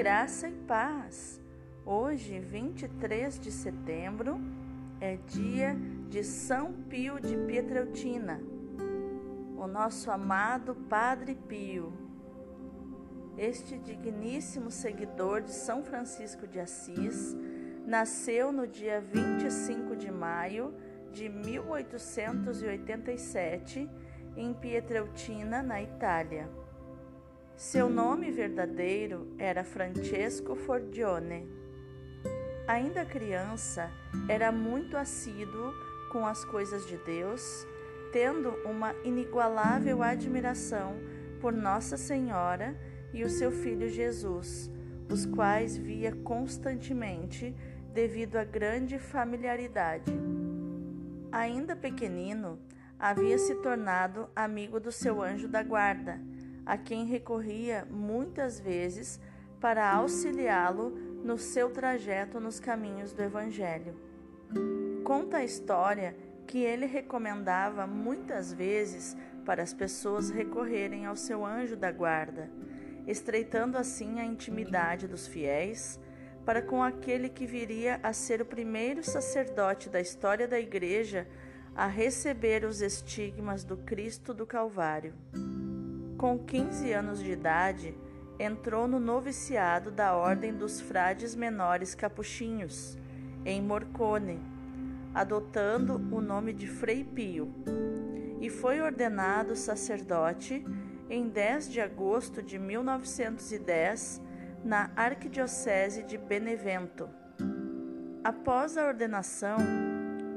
Graça e paz. Hoje, 23 de setembro, é dia de São Pio de Pietreutina, o nosso amado Padre Pio. Este digníssimo seguidor de São Francisco de Assis nasceu no dia 25 de maio de 1887 em Pietreutina, na Itália. Seu nome verdadeiro era Francesco Forgione. Ainda criança, era muito assíduo com as coisas de Deus, tendo uma inigualável admiração por Nossa Senhora e o seu filho Jesus, os quais via constantemente devido à grande familiaridade. Ainda pequenino, havia se tornado amigo do seu anjo da guarda a quem recorria muitas vezes para auxiliá-lo no seu trajeto nos caminhos do Evangelho. Conta a história que ele recomendava muitas vezes para as pessoas recorrerem ao seu anjo da guarda, estreitando assim a intimidade dos fiéis para com aquele que viria a ser o primeiro sacerdote da história da Igreja a receber os estigmas do Cristo do Calvário. Com 15 anos de idade, entrou no noviciado da Ordem dos Frades Menores Capuchinhos, em Morcone, adotando o nome de Frei Pio, e foi ordenado sacerdote em 10 de agosto de 1910 na Arquidiocese de Benevento. Após a ordenação,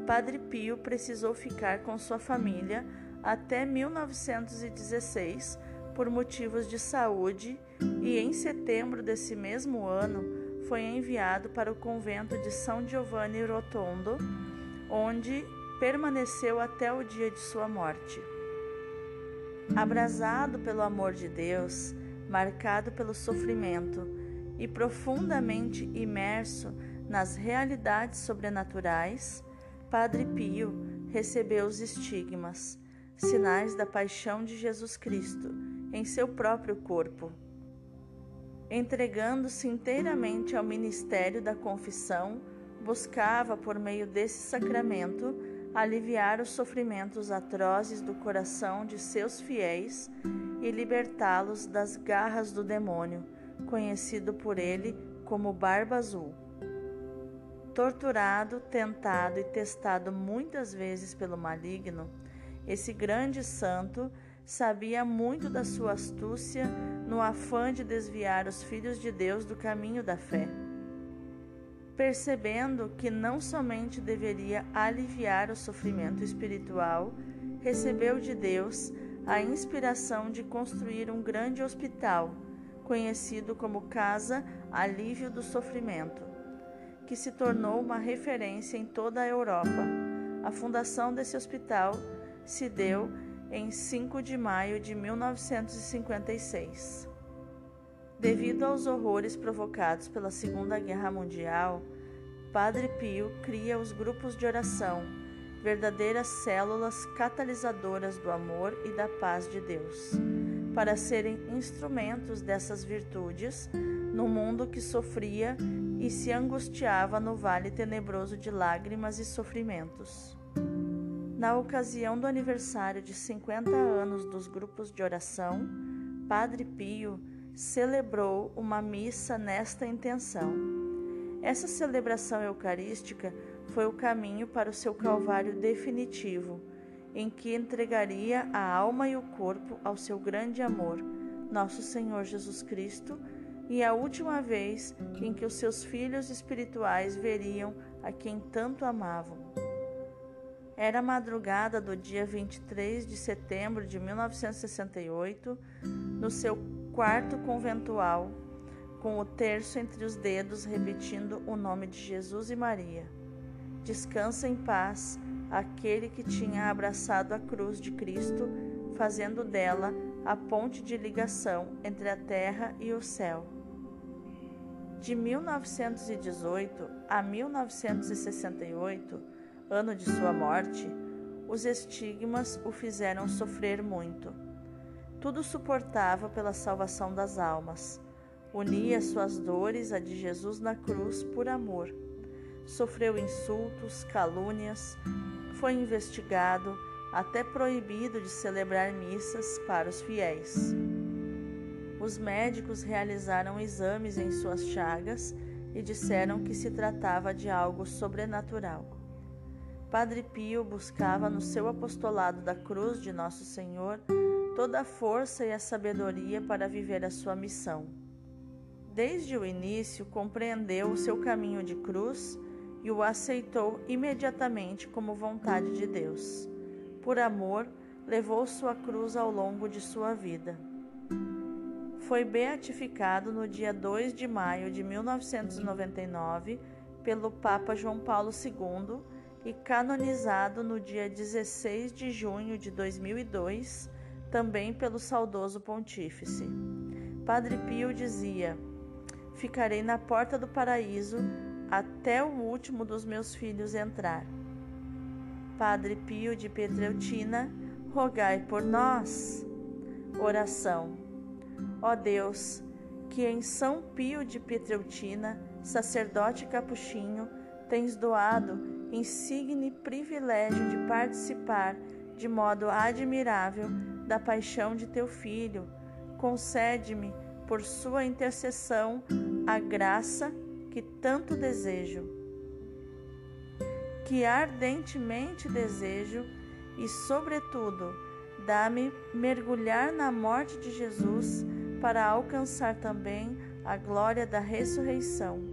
Padre Pio precisou ficar com sua família até 1916 por motivos de saúde e em setembro desse mesmo ano foi enviado para o convento de São Giovanni Rotondo, onde permaneceu até o dia de sua morte. Abrasado pelo amor de Deus, marcado pelo sofrimento e profundamente imerso nas realidades sobrenaturais, Padre Pio recebeu os estigmas, sinais da paixão de Jesus Cristo em seu próprio corpo. Entregando-se inteiramente ao ministério da confissão, buscava, por meio desse sacramento, aliviar os sofrimentos atrozes do coração de seus fiéis e libertá-los das garras do demônio, conhecido por ele como Barba Azul. Torturado, tentado e testado muitas vezes pelo maligno, esse grande santo sabia muito da sua astúcia no afã de desviar os filhos de Deus do caminho da fé. Percebendo que não somente deveria aliviar o sofrimento espiritual, recebeu de Deus a inspiração de construir um grande hospital, conhecido como Casa Alívio do Sofrimento, que se tornou uma referência em toda a Europa. A fundação desse hospital se deu em 5 de maio de 1956. Devido aos horrores provocados pela Segunda Guerra Mundial, Padre Pio cria os grupos de oração, verdadeiras células catalisadoras do amor e da paz de Deus, para serem instrumentos dessas virtudes no mundo que sofria e se angustiava no vale tenebroso de lágrimas e sofrimentos. Na ocasião do aniversário de 50 anos dos grupos de oração, Padre Pio celebrou uma missa nesta intenção. Essa celebração eucarística foi o caminho para o seu calvário definitivo, em que entregaria a alma e o corpo ao seu grande amor, nosso Senhor Jesus Cristo, e a última vez em que os seus filhos espirituais veriam a quem tanto amavam. Era madrugada do dia 23 de setembro de 1968, no seu quarto conventual, com o terço entre os dedos repetindo o nome de Jesus e Maria. Descansa em paz aquele que tinha abraçado a cruz de Cristo, fazendo dela a ponte de ligação entre a terra e o céu. De 1918 a 1968, ano de sua morte, os estigmas o fizeram sofrer muito. Tudo suportava pela salvação das almas. unia suas dores à de Jesus na cruz por amor. Sofreu insultos, calúnias, foi investigado, até proibido de celebrar missas para os fiéis. Os médicos realizaram exames em suas chagas e disseram que se tratava de algo sobrenatural. Padre Pio buscava no seu apostolado da cruz de Nosso Senhor toda a força e a sabedoria para viver a sua missão. Desde o início, compreendeu o seu caminho de cruz e o aceitou imediatamente como vontade de Deus. Por amor, levou sua cruz ao longo de sua vida. Foi beatificado no dia 2 de maio de 1999 pelo Papa João Paulo II e canonizado no dia 16 de junho de 2002, também pelo saudoso Pontífice. Padre Pio dizia: ficarei na porta do paraíso até o último dos meus filhos entrar. Padre Pio de Petreutina, rogai por nós. Oração. Ó Deus, que em São Pio de Petreutina, sacerdote capuchinho, tens doado insigne privilégio de participar de modo admirável da paixão de teu filho, concede-me por sua intercessão, a graça que tanto desejo, que ardentemente desejo, e, sobretudo, dá-me mergulhar na morte de Jesus para alcançar também a glória da ressurreição.